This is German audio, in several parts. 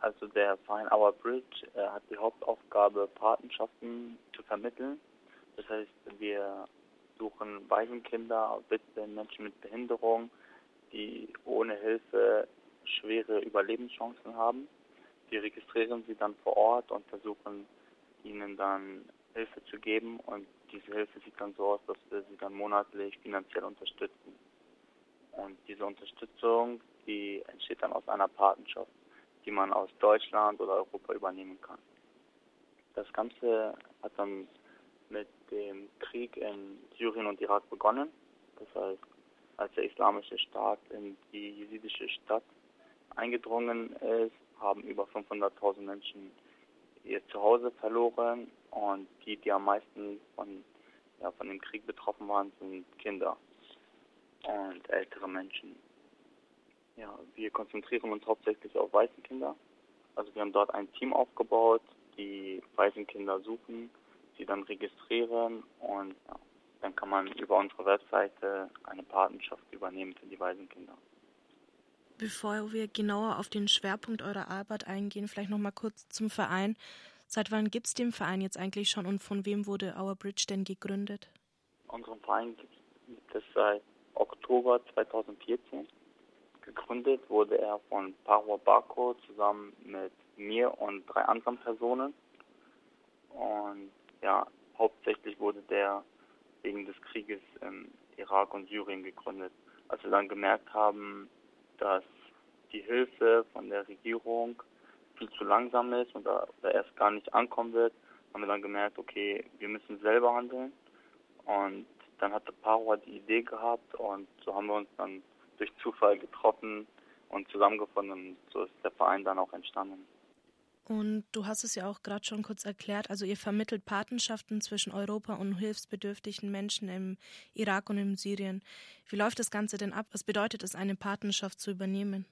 Also der Verein Our Bridge äh, hat die Hauptaufgabe, Patenschaften zu vermitteln. Das heißt, wir suchen Waisenkinder, Witwen, Menschen mit Behinderung, die ohne Hilfe schwere Überlebenschancen haben. Die registrieren sie dann vor Ort und versuchen ihnen dann Hilfe zu geben und diese Hilfe sieht dann so aus, dass wir sie dann monatlich finanziell unterstützen. Und diese Unterstützung, die entsteht dann aus einer Patenschaft, die man aus Deutschland oder Europa übernehmen kann. Das Ganze hat dann mit dem Krieg in Syrien und Irak begonnen. Das heißt, als der islamische Staat in die jesidische Stadt eingedrungen ist, haben über 500.000 Menschen ihr Zuhause verloren und die, die am meisten von, ja, von dem Krieg betroffen waren, sind Kinder und ältere Menschen. Ja, wir konzentrieren uns hauptsächlich auf Waisenkinder. Also wir haben dort ein Team aufgebaut, die Waisenkinder suchen, sie dann registrieren und ja, dann kann man über unsere Webseite eine Patenschaft übernehmen für die Waisenkinder. Bevor wir genauer auf den Schwerpunkt eurer Arbeit eingehen, vielleicht noch mal kurz zum Verein. Seit wann gibt es den Verein jetzt eigentlich schon und von wem wurde Our Bridge denn gegründet? Unseren Verein gibt es seit Oktober 2014. Gegründet wurde er von Parwa Bako zusammen mit mir und drei anderen Personen. Und ja, hauptsächlich wurde der wegen des Krieges im Irak und Syrien gegründet. Als wir dann gemerkt haben, dass die Hilfe von der Regierung viel zu langsam ist und da, da erst gar nicht ankommen wird, haben wir dann gemerkt, okay, wir müssen selber handeln. Und dann hatte Paroa die Idee gehabt und so haben wir uns dann durch Zufall getroffen und zusammengefunden und so ist der Verein dann auch entstanden. Und du hast es ja auch gerade schon kurz erklärt, also ihr vermittelt Patenschaften zwischen Europa und hilfsbedürftigen Menschen im Irak und in Syrien. Wie läuft das Ganze denn ab? Was bedeutet es, eine Patenschaft zu übernehmen?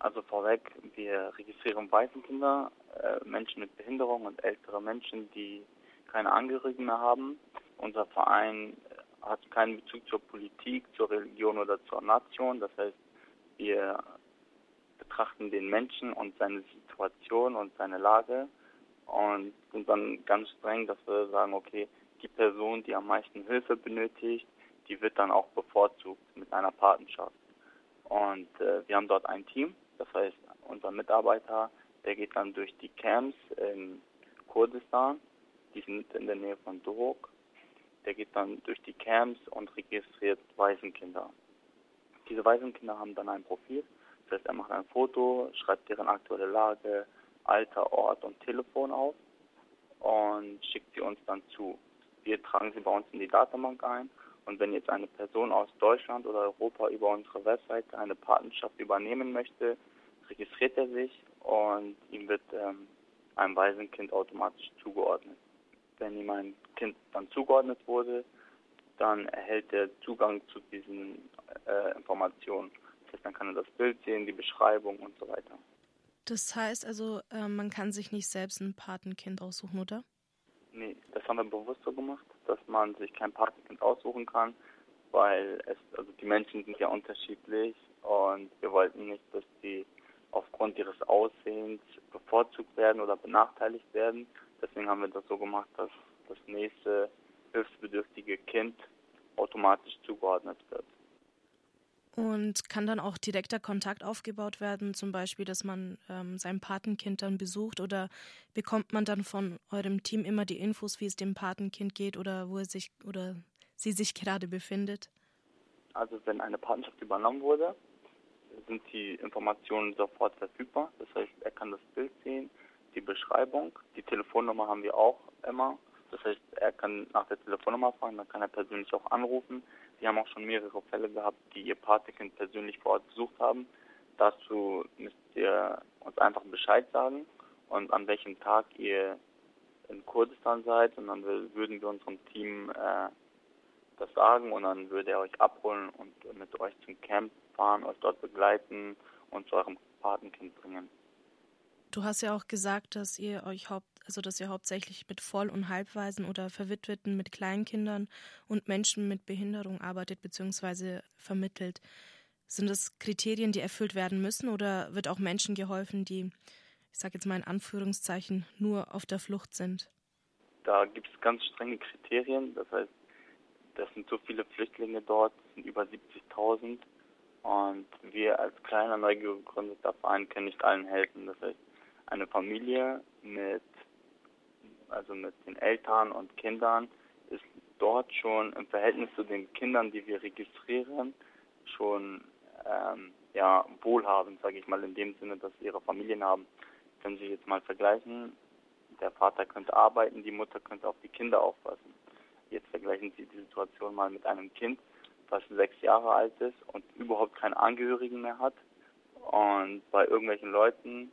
Also vorweg, wir registrieren Waisenkinder, äh, Menschen mit Behinderung und ältere Menschen, die keine Angehörigen mehr haben. Unser Verein hat keinen Bezug zur Politik, zur Religion oder zur Nation. Das heißt, wir betrachten den Menschen und seine Situation und seine Lage und sind dann ganz streng, dass wir sagen, okay, die Person, die am meisten Hilfe benötigt, die wird dann auch bevorzugt mit einer Patenschaft. Und äh, wir haben dort ein Team, das heißt, unser Mitarbeiter, der geht dann durch die Camps in Kurdistan, die sind in der Nähe von Dohuk. Der geht dann durch die Camps und registriert Waisenkinder. Diese Waisenkinder haben dann ein Profil das heißt, er macht ein Foto, schreibt deren aktuelle Lage, Alter, Ort und Telefon auf und schickt sie uns dann zu. Wir tragen sie bei uns in die Datenbank ein und wenn jetzt eine Person aus Deutschland oder Europa über unsere Webseite eine Patenschaft übernehmen möchte, registriert er sich und ihm wird ähm, ein Waisenkind automatisch zugeordnet. Wenn ihm ein Kind dann zugeordnet wurde, dann erhält er Zugang zu diesen äh, Informationen ist. Dann kann er das Bild sehen, die Beschreibung und so weiter. Das heißt also, äh, man kann sich nicht selbst ein Patenkind aussuchen, oder? Nee, das haben wir bewusst so gemacht, dass man sich kein Patenkind aussuchen kann, weil es, also die Menschen sind ja unterschiedlich und wir wollten nicht, dass die aufgrund ihres Aussehens bevorzugt werden oder benachteiligt werden. Deswegen haben wir das so gemacht, dass das nächste hilfsbedürftige Kind automatisch zugeordnet wird. Und kann dann auch direkter Kontakt aufgebaut werden, zum Beispiel, dass man ähm, sein Patenkind dann besucht oder bekommt man dann von eurem Team immer die Infos, wie es dem Patenkind geht oder wo er sich oder sie sich gerade befindet? Also wenn eine Patenschaft übernommen wurde, sind die Informationen sofort verfügbar. Das heißt, er kann das Bild sehen, Beschreibung, die Telefonnummer haben wir auch immer. Das heißt, er kann nach der Telefonnummer fragen, dann kann er persönlich auch anrufen. Wir haben auch schon mehrere Fälle gehabt, die ihr Patenkind persönlich vor Ort besucht haben. Dazu müsst ihr uns einfach Bescheid sagen und an welchem Tag ihr in Kurdistan seid und dann würden wir unserem Team äh, das sagen und dann würde er euch abholen und mit euch zum Camp fahren, euch dort begleiten und zu eurem Patenkind bringen. Du hast ja auch gesagt, dass ihr euch haupt also dass ihr hauptsächlich mit Voll- und Halbwaisen oder Verwitweten, mit Kleinkindern und Menschen mit Behinderung arbeitet bzw. vermittelt. Sind das Kriterien, die erfüllt werden müssen oder wird auch Menschen geholfen, die, ich sage jetzt mal in Anführungszeichen, nur auf der Flucht sind? Da gibt es ganz strenge Kriterien. Das heißt, das sind so viele Flüchtlinge dort, sind über 70.000. Und wir als kleiner, neu gegründeter Verein können nicht allen helfen. Das heißt, eine Familie mit, also mit den Eltern und Kindern ist dort schon im Verhältnis zu den Kindern, die wir registrieren, schon ähm, ja, wohlhabend, sage ich mal, in dem Sinne, dass sie ihre Familien haben. Können Sie jetzt mal vergleichen, der Vater könnte arbeiten, die Mutter könnte auf die Kinder aufpassen. Jetzt vergleichen Sie die Situation mal mit einem Kind, was sechs Jahre alt ist und überhaupt keine Angehörigen mehr hat und bei irgendwelchen Leuten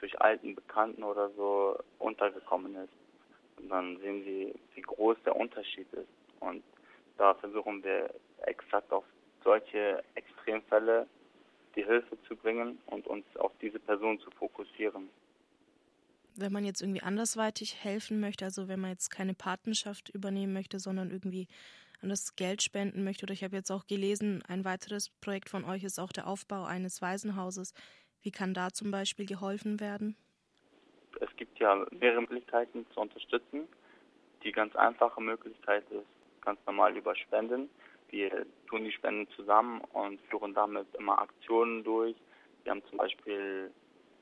durch alten Bekannten oder so untergekommen ist. Und dann sehen Sie, wie groß der Unterschied ist. Und da versuchen wir exakt auf solche Extremfälle die Hilfe zu bringen und uns auf diese Person zu fokussieren. Wenn man jetzt irgendwie andersweitig helfen möchte, also wenn man jetzt keine Patenschaft übernehmen möchte, sondern irgendwie an das Geld spenden möchte, oder ich habe jetzt auch gelesen, ein weiteres Projekt von euch ist auch der Aufbau eines Waisenhauses. Wie kann da zum Beispiel geholfen werden? Es gibt ja mehrere Möglichkeiten zu unterstützen. Die ganz einfache Möglichkeit ist ganz normal über Spenden. Wir tun die Spenden zusammen und führen damit immer Aktionen durch. Wir haben zum Beispiel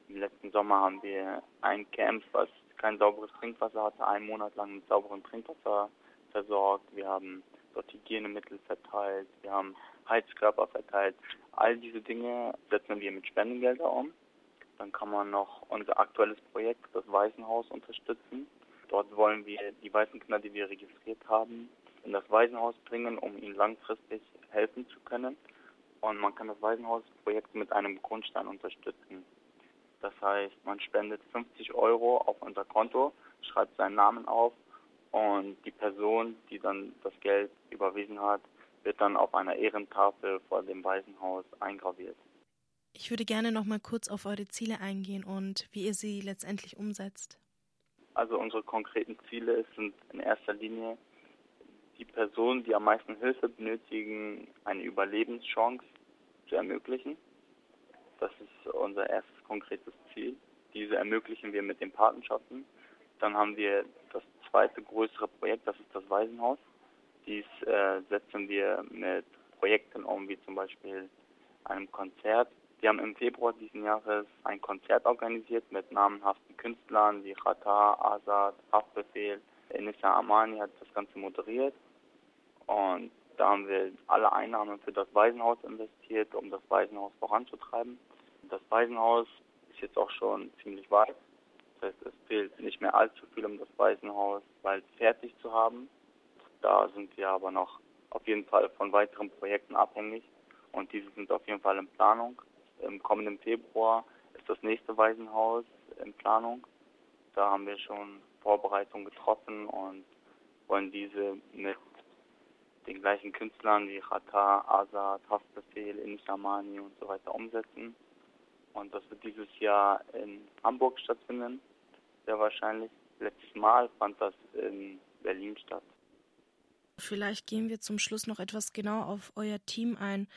im letzten Sommer haben wir ein Camp, was kein sauberes Trinkwasser hatte, einen Monat lang mit sauberem Trinkwasser versorgt. Wir haben dort Hygienemittel verteilt, wir haben Heizkörper verteilt. All diese Dinge setzen wir mit Spendengelder um. Dann kann man noch unser aktuelles Projekt, das Waisenhaus, unterstützen. Dort wollen wir die weißen Kinder, die wir registriert haben, in das Waisenhaus bringen, um ihnen langfristig helfen zu können. Und man kann das Waisenhausprojekt mit einem Grundstein unterstützen. Das heißt, man spendet 50 Euro auf unser Konto, schreibt seinen Namen auf und die Person, die dann das Geld überwiesen hat, wird dann auf einer Ehrentafel vor dem Waisenhaus eingraviert. Ich würde gerne noch mal kurz auf eure Ziele eingehen und wie ihr sie letztendlich umsetzt. Also unsere konkreten Ziele sind in erster Linie die Personen, die am meisten Hilfe benötigen, eine Überlebenschance zu ermöglichen. Das ist unser erstes konkretes Ziel. Diese ermöglichen wir mit den Patenschaften. Dann haben wir das zweite größere Projekt, das ist das Waisenhaus. Dies äh, setzen wir mit Projekten um, wie zum Beispiel einem Konzert. Wir haben im Februar diesen Jahres ein Konzert organisiert mit namenhaften Künstlern wie Rata, Azad, Haftbefehl. Enissa Amani hat das Ganze moderiert. Und da haben wir alle Einnahmen für das Waisenhaus investiert, um das Waisenhaus voranzutreiben. Das Waisenhaus ist jetzt auch schon ziemlich weit. Das heißt, es fehlt nicht mehr allzu viel, um das Waisenhaus bald fertig zu haben. Da sind wir aber noch auf jeden Fall von weiteren Projekten abhängig und diese sind auf jeden Fall in Planung. Im kommenden Februar ist das nächste Waisenhaus in Planung. Da haben wir schon Vorbereitungen getroffen und wollen diese mit den gleichen Künstlern wie Rata, Azad, Haftbefehl, Inishamani und so weiter umsetzen. Und das wird dieses Jahr in Hamburg stattfinden, sehr wahrscheinlich. Letztes Mal fand das in Berlin statt. Vielleicht gehen wir zum Schluss noch etwas genau auf euer Team ein.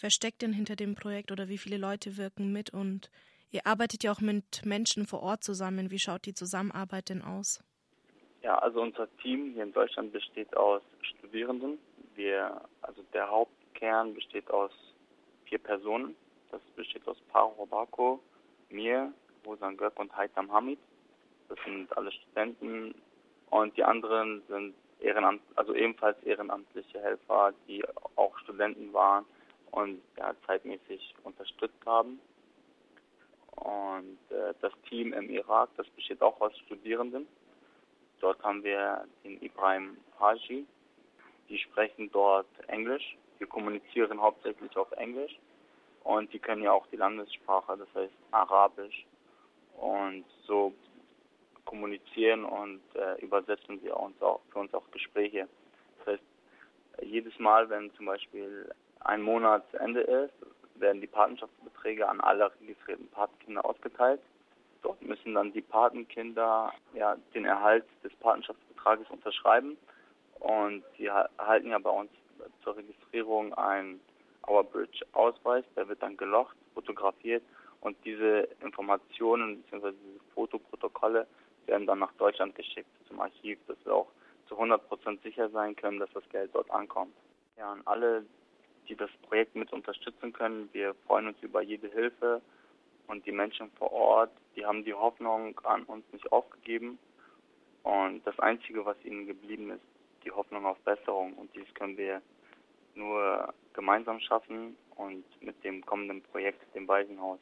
Wer steckt denn hinter dem Projekt oder wie viele Leute wirken mit? Und ihr arbeitet ja auch mit Menschen vor Ort zusammen. Wie schaut die Zusammenarbeit denn aus? Ja, also unser Team hier in Deutschland besteht aus Studierenden. Wir, also der Hauptkern besteht aus vier Personen. Das besteht aus Paro Robako, mir, Rosan Gök und Haitam Hamid. Das sind alle Studenten und die anderen sind Ehrenamt, also ebenfalls ehrenamtliche Helfer, die auch Studenten waren und ja, zeitmäßig unterstützt haben. Und äh, das Team im Irak, das besteht auch aus Studierenden. Dort haben wir den Ibrahim Haji. Die sprechen dort Englisch. Wir kommunizieren hauptsächlich auf Englisch. Und die können ja auch die Landessprache, das heißt Arabisch. Und so kommunizieren und äh, übersetzen wir uns auch für uns auch Gespräche. Das heißt, jedes Mal, wenn zum Beispiel ein Monat zu Ende ist, werden die Patenschaftsbeträge an alle registrierten Patenkinder ausgeteilt. Dort müssen dann die Patenkinder ja, den Erhalt des Patenschaftsbetrages unterschreiben und die erhalten ja bei uns zur Registrierung ein Our Bridge ausweist. Der wird dann gelocht, fotografiert und diese Informationen bzw. diese Fotoprotokolle werden dann nach Deutschland geschickt zum Archiv, dass wir auch zu 100% sicher sein können, dass das Geld dort ankommt. Ja, an alle, die das Projekt mit unterstützen können, wir freuen uns über jede Hilfe und die Menschen vor Ort, die haben die Hoffnung an uns nicht aufgegeben und das Einzige, was ihnen geblieben ist, die Hoffnung auf Besserung und dies können wir nur gemeinsam schaffen und mit dem kommenden Projekt, dem Waisenhaus.